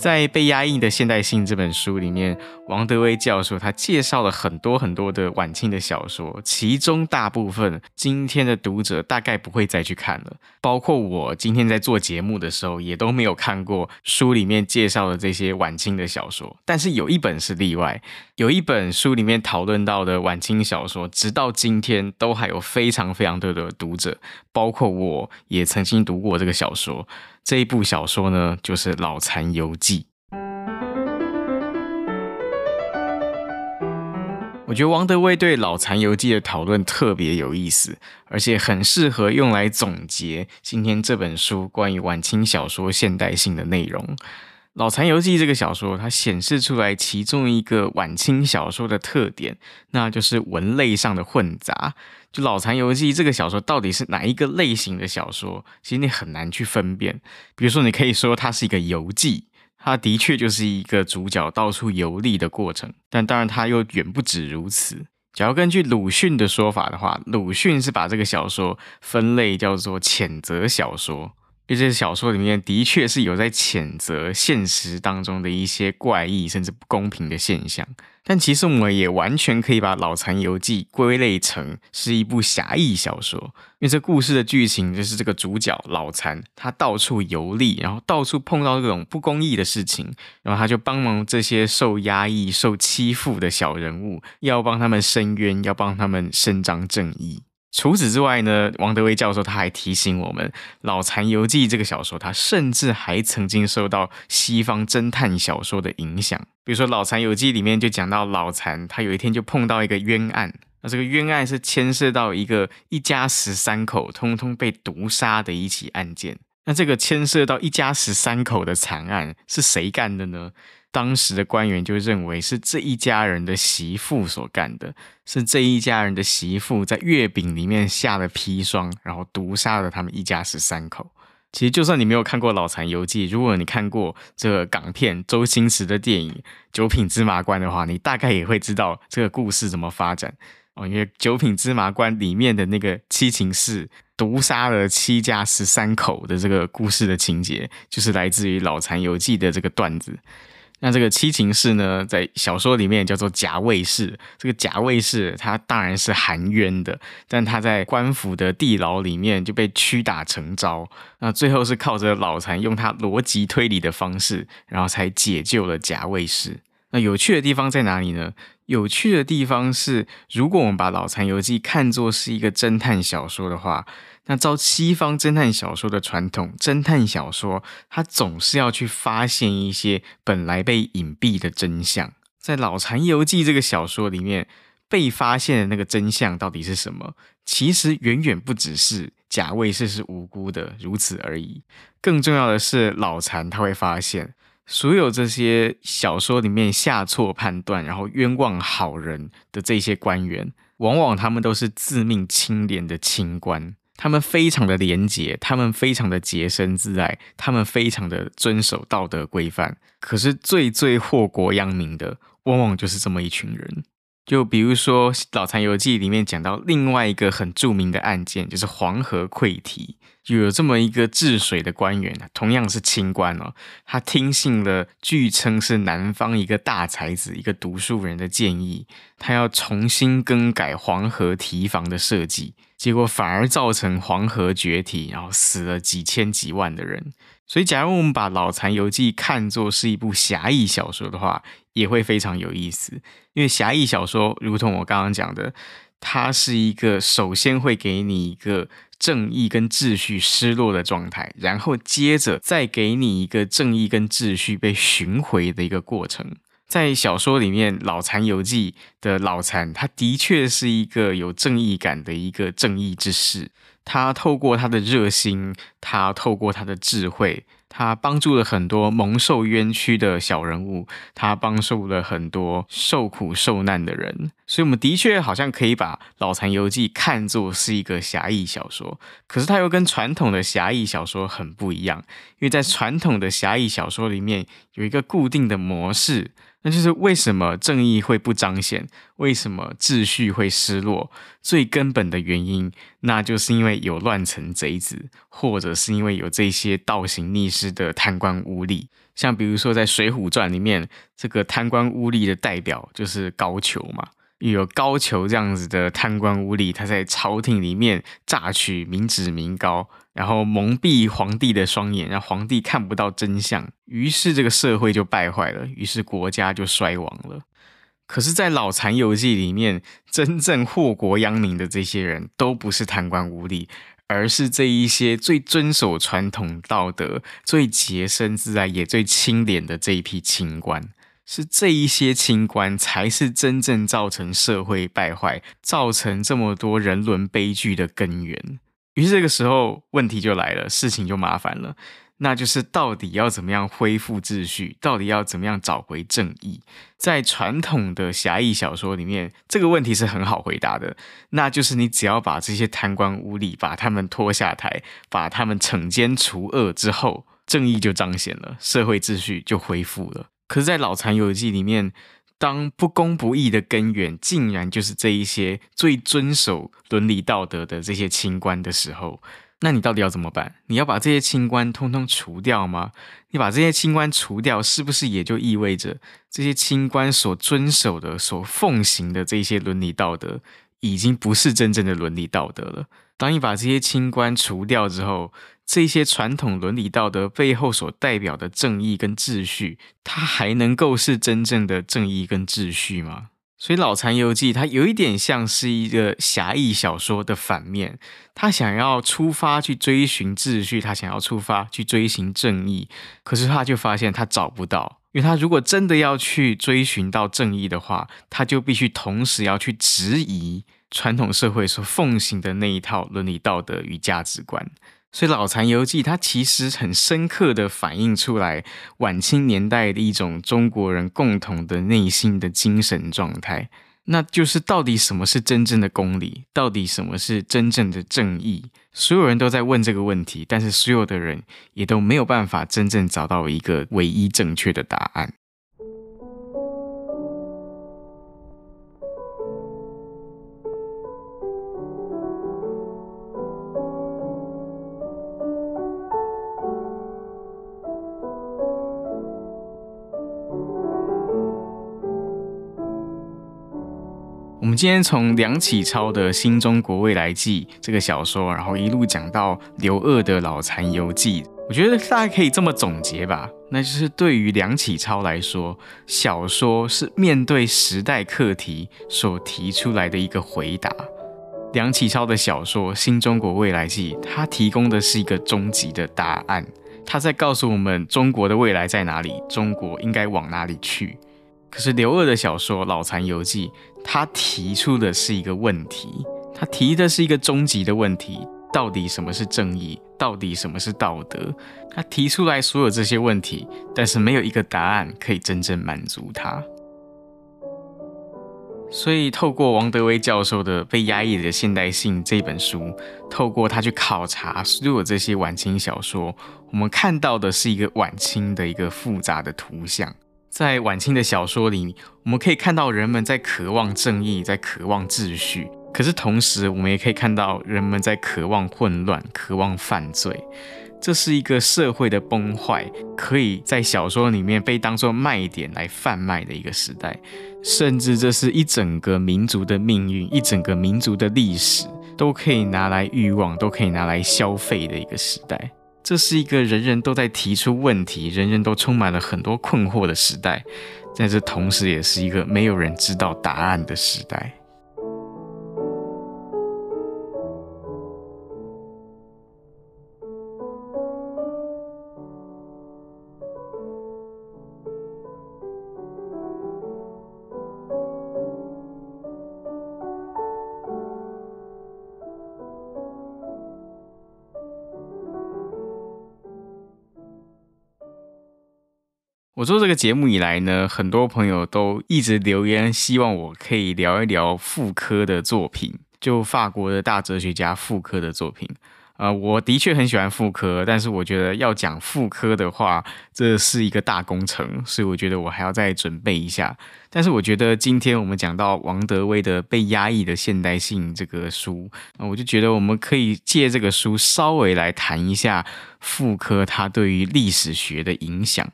在《被压抑的现代性》这本书里面，王德威教授他介绍了很多很多的晚清的小说，其中大部分今天的读者大概不会再去看了，包括我今天在做节目的时候也都没有看过书里面介绍的这些晚清的小说。但是有一本是例外，有一本书里面讨论到的晚清小说，直到今天都还有非常非常多的读者，包括我也曾经读过这个小说。这一部小说呢，就是《老残游记》。我觉得王德威对《老残游记》的讨论特别有意思，而且很适合用来总结今天这本书关于晚清小说现代性的内容。《老残游记》这个小说，它显示出来其中一个晚清小说的特点，那就是文类上的混杂。就《老残游记》这个小说到底是哪一个类型的小说？其实你很难去分辨。比如说，你可以说它是一个游记，它的确就是一个主角到处游历的过程。但当然，它又远不止如此。假如根据鲁迅的说法的话，鲁迅是把这个小说分类叫做谴责小说。因为这小说里面的确是有在谴责现实当中的一些怪异甚至不公平的现象，但其实我们也完全可以把《老残游记》归类成是一部侠义小说，因为这故事的剧情就是这个主角老残，他到处游历，然后到处碰到这种不公义的事情，然后他就帮忙这些受压抑、受欺负的小人物，要帮他们伸冤，要帮他们伸张正义。除此之外呢，王德威教授他还提醒我们，《老残游记》这个小说，他甚至还曾经受到西方侦探小说的影响。比如说，《老残游记》里面就讲到老残，他有一天就碰到一个冤案，那这个冤案是牵涉到一个一家十三口通通被毒杀的一起案件。那这个牵涉到一家十三口的惨案是谁干的呢？当时的官员就认为是这一家人的媳妇所干的，是这一家人的媳妇在月饼里面下了砒霜，然后毒杀了他们一家十三口。其实，就算你没有看过《老残游记》，如果你看过这个港片周星驰的电影《九品芝麻官》的话，你大概也会知道这个故事怎么发展哦。因为《九品芝麻官》里面的那个七情士毒杀了七家十三口的这个故事的情节，就是来自于《老残游记》的这个段子。那这个七情士呢，在小说里面叫做贾卫士。这个贾卫士他当然是含冤的，但他在官府的地牢里面就被屈打成招。那最后是靠着老残用他逻辑推理的方式，然后才解救了贾卫士。那有趣的地方在哪里呢？有趣的地方是，如果我们把《老残游记》看作是一个侦探小说的话。那照西方侦探小说的传统，侦探小说它总是要去发现一些本来被隐蔽的真相。在《老残游记》这个小说里面，被发现的那个真相到底是什么？其实远远不只是贾卫士是无辜的如此而已。更重要的是，老残他会发现，所有这些小说里面下错判断，然后冤枉好人的这些官员，往往他们都是自命清廉的清官。他们非常的廉洁，他们非常的洁身自爱，他们非常的遵守道德规范。可是最最祸国殃民的，往往就是这么一群人。就比如说《老残游记》里面讲到另外一个很著名的案件，就是黄河溃堤。有这么一个治水的官员，同样是清官哦，他听信了据称是南方一个大才子、一个读书人的建议，他要重新更改黄河堤防的设计，结果反而造成黄河决堤，然后死了几千几万的人。所以，假如我们把《老残游记》看作是一部侠义小说的话，也会非常有意思，因为侠义小说，如同我刚刚讲的。它是一个首先会给你一个正义跟秩序失落的状态，然后接着再给你一个正义跟秩序被寻回的一个过程。在小说里面，《老残游记》的老残，他的确是一个有正义感的一个正义之士。他透过他的热心，他透过他的智慧。他帮助了很多蒙受冤屈的小人物，他帮助了很多受苦受难的人，所以我们的确好像可以把《老残游记》看作是一个侠义小说。可是它又跟传统的侠义小说很不一样，因为在传统的侠义小说里面有一个固定的模式。那就是为什么正义会不彰显？为什么秩序会失落？最根本的原因，那就是因为有乱臣贼子，或者是因为有这些倒行逆施的贪官污吏。像比如说，在《水浒传》里面，这个贪官污吏的代表就是高俅嘛。有高俅这样子的贪官污吏，他在朝廷里面榨取民脂民膏，然后蒙蔽皇帝的双眼，让皇帝看不到真相，于是这个社会就败坏了，于是国家就衰亡了。可是，在《老残游记》里面，真正祸国殃民的这些人都不是贪官污吏，而是这一些最遵守传统道德、最洁身自爱也最清廉的这一批清官。是这一些清官才是真正造成社会败坏、造成这么多人伦悲剧的根源。于是这个时候问题就来了，事情就麻烦了，那就是到底要怎么样恢复秩序？到底要怎么样找回正义？在传统的侠义小说里面，这个问题是很好回答的，那就是你只要把这些贪官污吏把他们拖下台，把他们惩奸除恶之后。正义就彰显了，社会秩序就恢复了。可是，在《老残游记》里面，当不公不义的根源竟然就是这一些最遵守伦理道德的这些清官的时候，那你到底要怎么办？你要把这些清官通通除掉吗？你把这些清官除掉，是不是也就意味着这些清官所遵守的、所奉行的这些伦理道德，已经不是真正的伦理道德了？当你把这些清官除掉之后，这些传统伦理道德背后所代表的正义跟秩序，它还能够是真正的正义跟秩序吗？所以《老残游记》它有一点像是一个侠义小说的反面，他想要出发去追寻秩序，他想要出发去追寻正义，可是他就发现他找不到，因为他如果真的要去追寻到正义的话，他就必须同时要去质疑传统社会所奉行的那一套伦理道德与价值观。所以《老残游记》它其实很深刻的反映出来晚清年代的一种中国人共同的内心的精神状态，那就是到底什么是真正的公理，到底什么是真正的正义？所有人都在问这个问题，但是所有的人也都没有办法真正找到一个唯一正确的答案。们今天从梁启超的《新中国未来记》这个小说，然后一路讲到刘鶚的《老残游记》，我觉得大家可以这么总结吧，那就是对于梁启超来说，小说是面对时代课题所提出来的一个回答。梁启超的小说《新中国未来记》，它提供的是一个终极的答案，它在告诉我们中国的未来在哪里，中国应该往哪里去。可是刘二的小说《老残游记》，他提出的是一个问题，他提的是一个终极的问题：到底什么是正义？到底什么是道德？他提出来所有这些问题，但是没有一个答案可以真正满足他。所以，透过王德威教授的《被压抑的现代性》这本书，透过他去考察所有这些晚清小说，我们看到的是一个晚清的一个复杂的图像。在晚清的小说里，我们可以看到人们在渴望正义，在渴望秩序。可是同时，我们也可以看到人们在渴望混乱，渴望犯罪。这是一个社会的崩坏，可以在小说里面被当作卖点来贩卖的一个时代。甚至这是一整个民族的命运，一整个民族的历史，都可以拿来欲望，都可以拿来消费的一个时代。这是一个人人都在提出问题，人人都充满了很多困惑的时代，在这同时，也是一个没有人知道答案的时代。我做这个节目以来呢，很多朋友都一直留言，希望我可以聊一聊傅柯的作品，就法国的大哲学家傅柯的作品。呃，我的确很喜欢傅柯，但是我觉得要讲傅柯的话，这是一个大工程，所以我觉得我还要再准备一下。但是我觉得今天我们讲到王德威的《被压抑的现代性》这个书，呃，我就觉得我们可以借这个书稍微来谈一下傅柯他对于历史学的影响。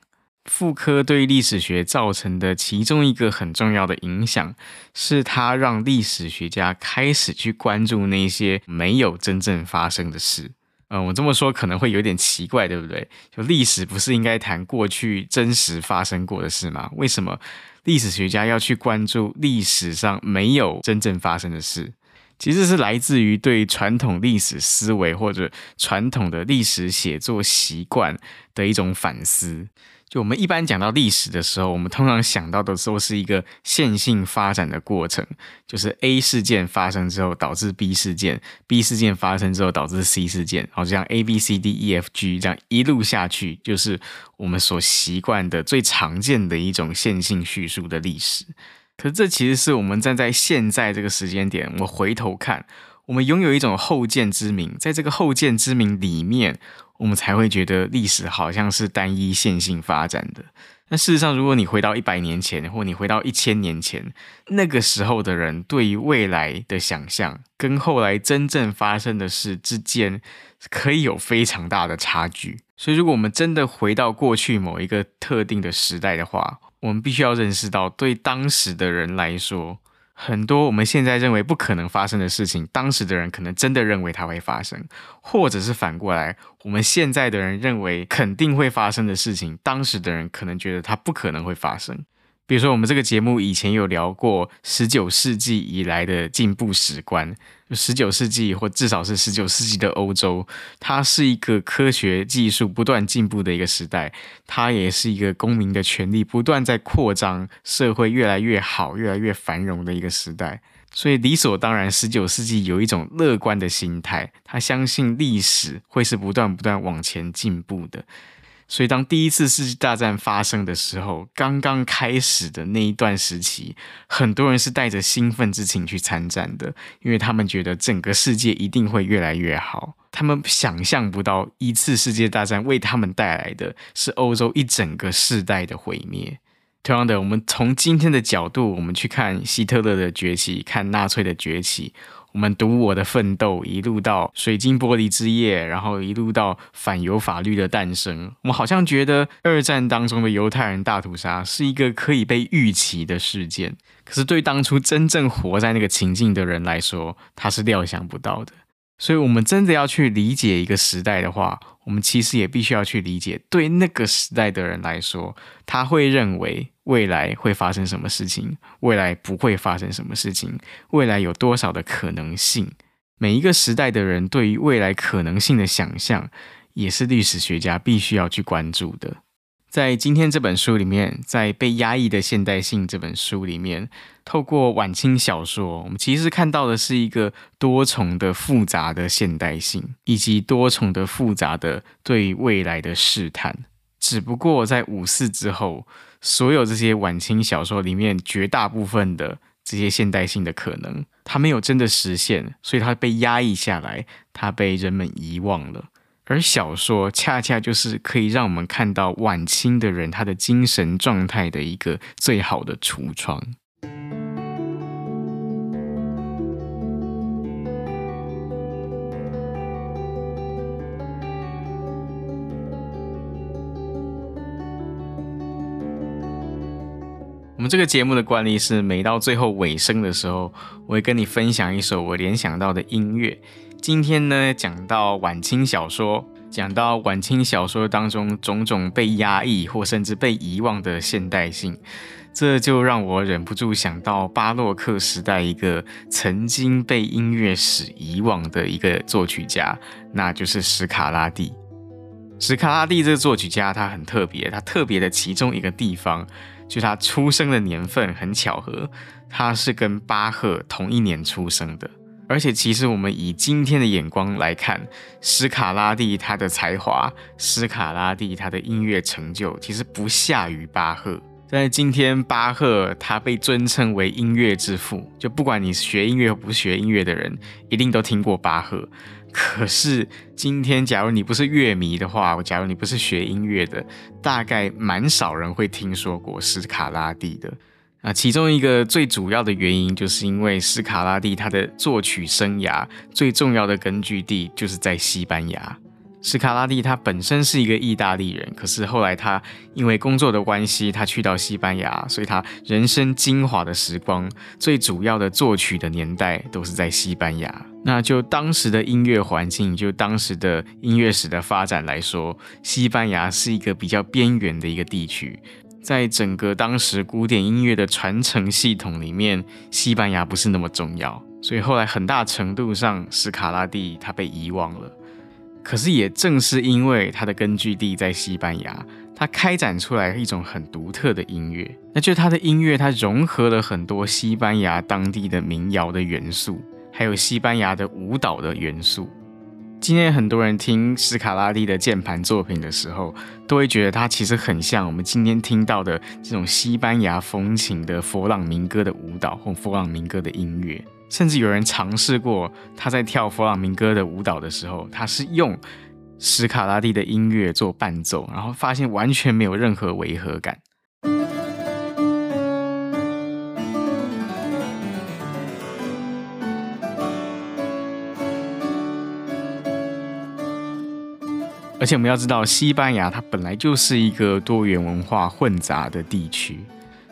妇科对历史学造成的其中一个很重要的影响，是他让历史学家开始去关注那些没有真正发生的事。嗯，我这么说可能会有点奇怪，对不对？就历史不是应该谈过去真实发生过的事吗？为什么历史学家要去关注历史上没有真正发生的事？其实是来自于对传统历史思维或者传统的历史写作习惯的一种反思。就我们一般讲到历史的时候，我们通常想到的都是一个线性发展的过程，就是 A 事件发生之后导致 B 事件，B 事件发生之后导致 C 事件，好像 A B C D E F G 这样一路下去，就是我们所习惯的最常见的一种线性叙述的历史。可这其实是我们站在现在这个时间点，我回头看。我们拥有一种后见之明，在这个后见之明里面，我们才会觉得历史好像是单一线性发展的。那事实上，如果你回到一百年前，或你回到一千年前，那个时候的人对于未来的想象，跟后来真正发生的事之间，可以有非常大的差距。所以，如果我们真的回到过去某一个特定的时代的话，我们必须要认识到，对当时的人来说，很多我们现在认为不可能发生的事情，当时的人可能真的认为它会发生，或者是反过来，我们现在的人认为肯定会发生的事情，当时的人可能觉得它不可能会发生。比如说，我们这个节目以前有聊过十九世纪以来的进步史观，十九世纪或至少是十九世纪的欧洲，它是一个科学技术不断进步的一个时代，它也是一个公民的权利不断在扩张，社会越来越好、越来越繁荣的一个时代。所以理所当然，十九世纪有一种乐观的心态，他相信历史会是不断不断往前进步的。所以，当第一次世界大战发生的时候，刚刚开始的那一段时期，很多人是带着兴奋之情去参战的，因为他们觉得整个世界一定会越来越好。他们想象不到一次世界大战为他们带来的是欧洲一整个世代的毁灭。同样的，我们从今天的角度，我们去看希特勒的崛起，看纳粹的崛起。我们读我的奋斗，一路到水晶玻璃之夜，然后一路到反犹法律的诞生。我们好像觉得二战当中的犹太人大屠杀是一个可以被预期的事件，可是对当初真正活在那个情境的人来说，他是料想不到的。所以，我们真的要去理解一个时代的话，我们其实也必须要去理解，对那个时代的人来说，他会认为未来会发生什么事情，未来不会发生什么事情，未来有多少的可能性。每一个时代的人对于未来可能性的想象，也是历史学家必须要去关注的。在今天这本书里面，在《被压抑的现代性》这本书里面，透过晚清小说，我们其实看到的是一个多重的复杂的现代性，以及多重的复杂的对未来的试探。只不过在五四之后，所有这些晚清小说里面绝大部分的这些现代性的可能，它没有真的实现，所以它被压抑下来，它被人们遗忘了。而小说恰恰就是可以让我们看到晚清的人他的精神状态的一个最好的橱窗。我们这个节目的惯例是，每到最后尾声的时候，我会跟你分享一首我联想到的音乐。今天呢，讲到晚清小说，讲到晚清小说当中种种被压抑或甚至被遗忘的现代性，这就让我忍不住想到巴洛克时代一个曾经被音乐史遗忘的一个作曲家，那就是史卡拉第。史卡拉第这个作曲家他很特别，他特别的其中一个地方，就他出生的年份很巧合，他是跟巴赫同一年出生的。而且，其实我们以今天的眼光来看，史卡拉第他的才华，史卡拉第他的音乐成就，其实不下于巴赫。在今天，巴赫他被尊称为音乐之父，就不管你学音乐或不学音乐的人，一定都听过巴赫。可是今天，假如你不是乐迷的话，假如你不是学音乐的，大概蛮少人会听说过史卡拉第的。啊，其中一个最主要的原因，就是因为史卡拉第他的作曲生涯最重要的根据地就是在西班牙。史卡拉第他本身是一个意大利人，可是后来他因为工作的关系，他去到西班牙，所以他人生精华的时光，最主要的作曲的年代都是在西班牙。那就当时的音乐环境，就当时的音乐史的发展来说，西班牙是一个比较边缘的一个地区。在整个当时古典音乐的传承系统里面，西班牙不是那么重要，所以后来很大程度上，史卡拉第他被遗忘了。可是也正是因为他的根据地在西班牙，他开展出来一种很独特的音乐，那就他的音乐，它融合了很多西班牙当地的民谣的元素，还有西班牙的舞蹈的元素。今天很多人听史卡拉蒂的键盘作品的时候，都会觉得它其实很像我们今天听到的这种西班牙风情的佛朗明哥的舞蹈或佛朗明哥的音乐。甚至有人尝试过，他在跳佛朗明哥的舞蹈的时候，他是用史卡拉蒂的音乐做伴奏，然后发现完全没有任何违和感。而且我们要知道，西班牙它本来就是一个多元文化混杂的地区。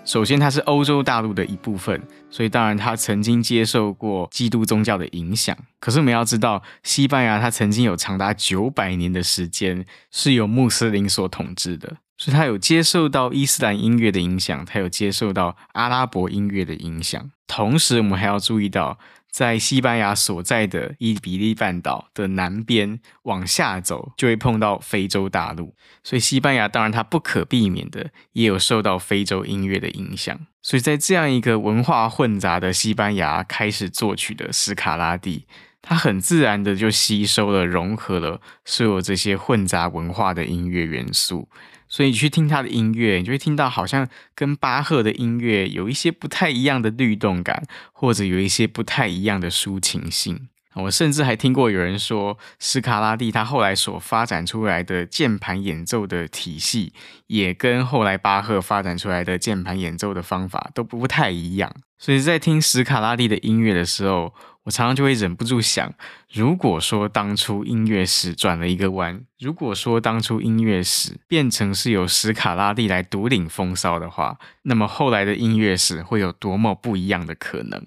首先，它是欧洲大陆的一部分，所以当然它曾经接受过基督宗教的影响。可是我们要知道，西班牙它曾经有长达九百年的时间是由穆斯林所统治的，所以它有接受到伊斯兰音乐的影响，它有接受到阿拉伯音乐的影响。同时，我们还要注意到。在西班牙所在的伊比利半岛的南边往下走，就会碰到非洲大陆。所以西班牙当然它不可避免的也有受到非洲音乐的影响。所以在这样一个文化混杂的西班牙开始作曲的斯卡拉蒂，它很自然的就吸收了、融合了所有这些混杂文化的音乐元素。所以你去听他的音乐，你就会听到好像跟巴赫的音乐有一些不太一样的律动感，或者有一些不太一样的抒情性。我甚至还听过有人说，史卡拉蒂他后来所发展出来的键盘演奏的体系，也跟后来巴赫发展出来的键盘演奏的方法都不太一样。所以在听史卡拉蒂的音乐的时候，我常常就会忍不住想，如果说当初音乐史转了一个弯，如果说当初音乐史变成是由史卡拉蒂来独领风骚的话，那么后来的音乐史会有多么不一样的可能？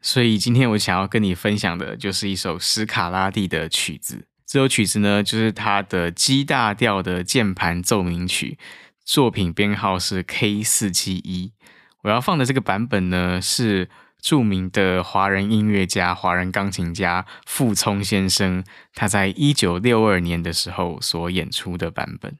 所以今天我想要跟你分享的就是一首史卡拉蒂的曲子，这首曲子呢，就是他的 G 大调的键盘奏鸣曲，作品编号是 K 四七一。我要放的这个版本呢是。著名的华人音乐家、华人钢琴家傅聪先生，他在一九六二年的时候所演出的版本。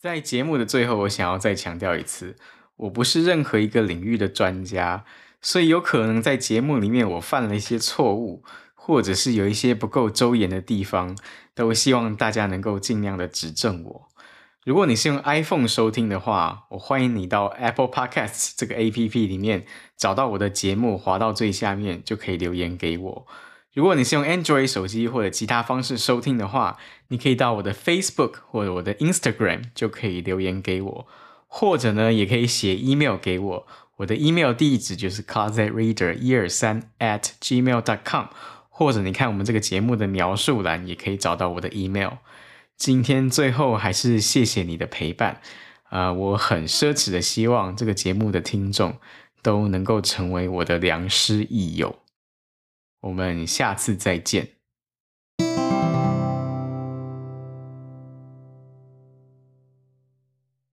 在节目的最后，我想要再强调一次，我不是任何一个领域的专家，所以有可能在节目里面我犯了一些错误，或者是有一些不够周延的地方，都希望大家能够尽量的指正我。如果你是用 iPhone 收听的话，我欢迎你到 Apple Podcasts 这个 APP 里面找到我的节目，滑到最下面就可以留言给我。如果你是用 Android 手机或者其他方式收听的话，你可以到我的 Facebook 或者我的 Instagram 就可以留言给我，或者呢，也可以写 email 给我。我的 email 地址就是 closetreader 一二三 at gmail dot com，或者你看我们这个节目的描述栏也可以找到我的 email。今天最后还是谢谢你的陪伴，啊、呃，我很奢侈的希望这个节目的听众都能够成为我的良师益友。我们下次再见。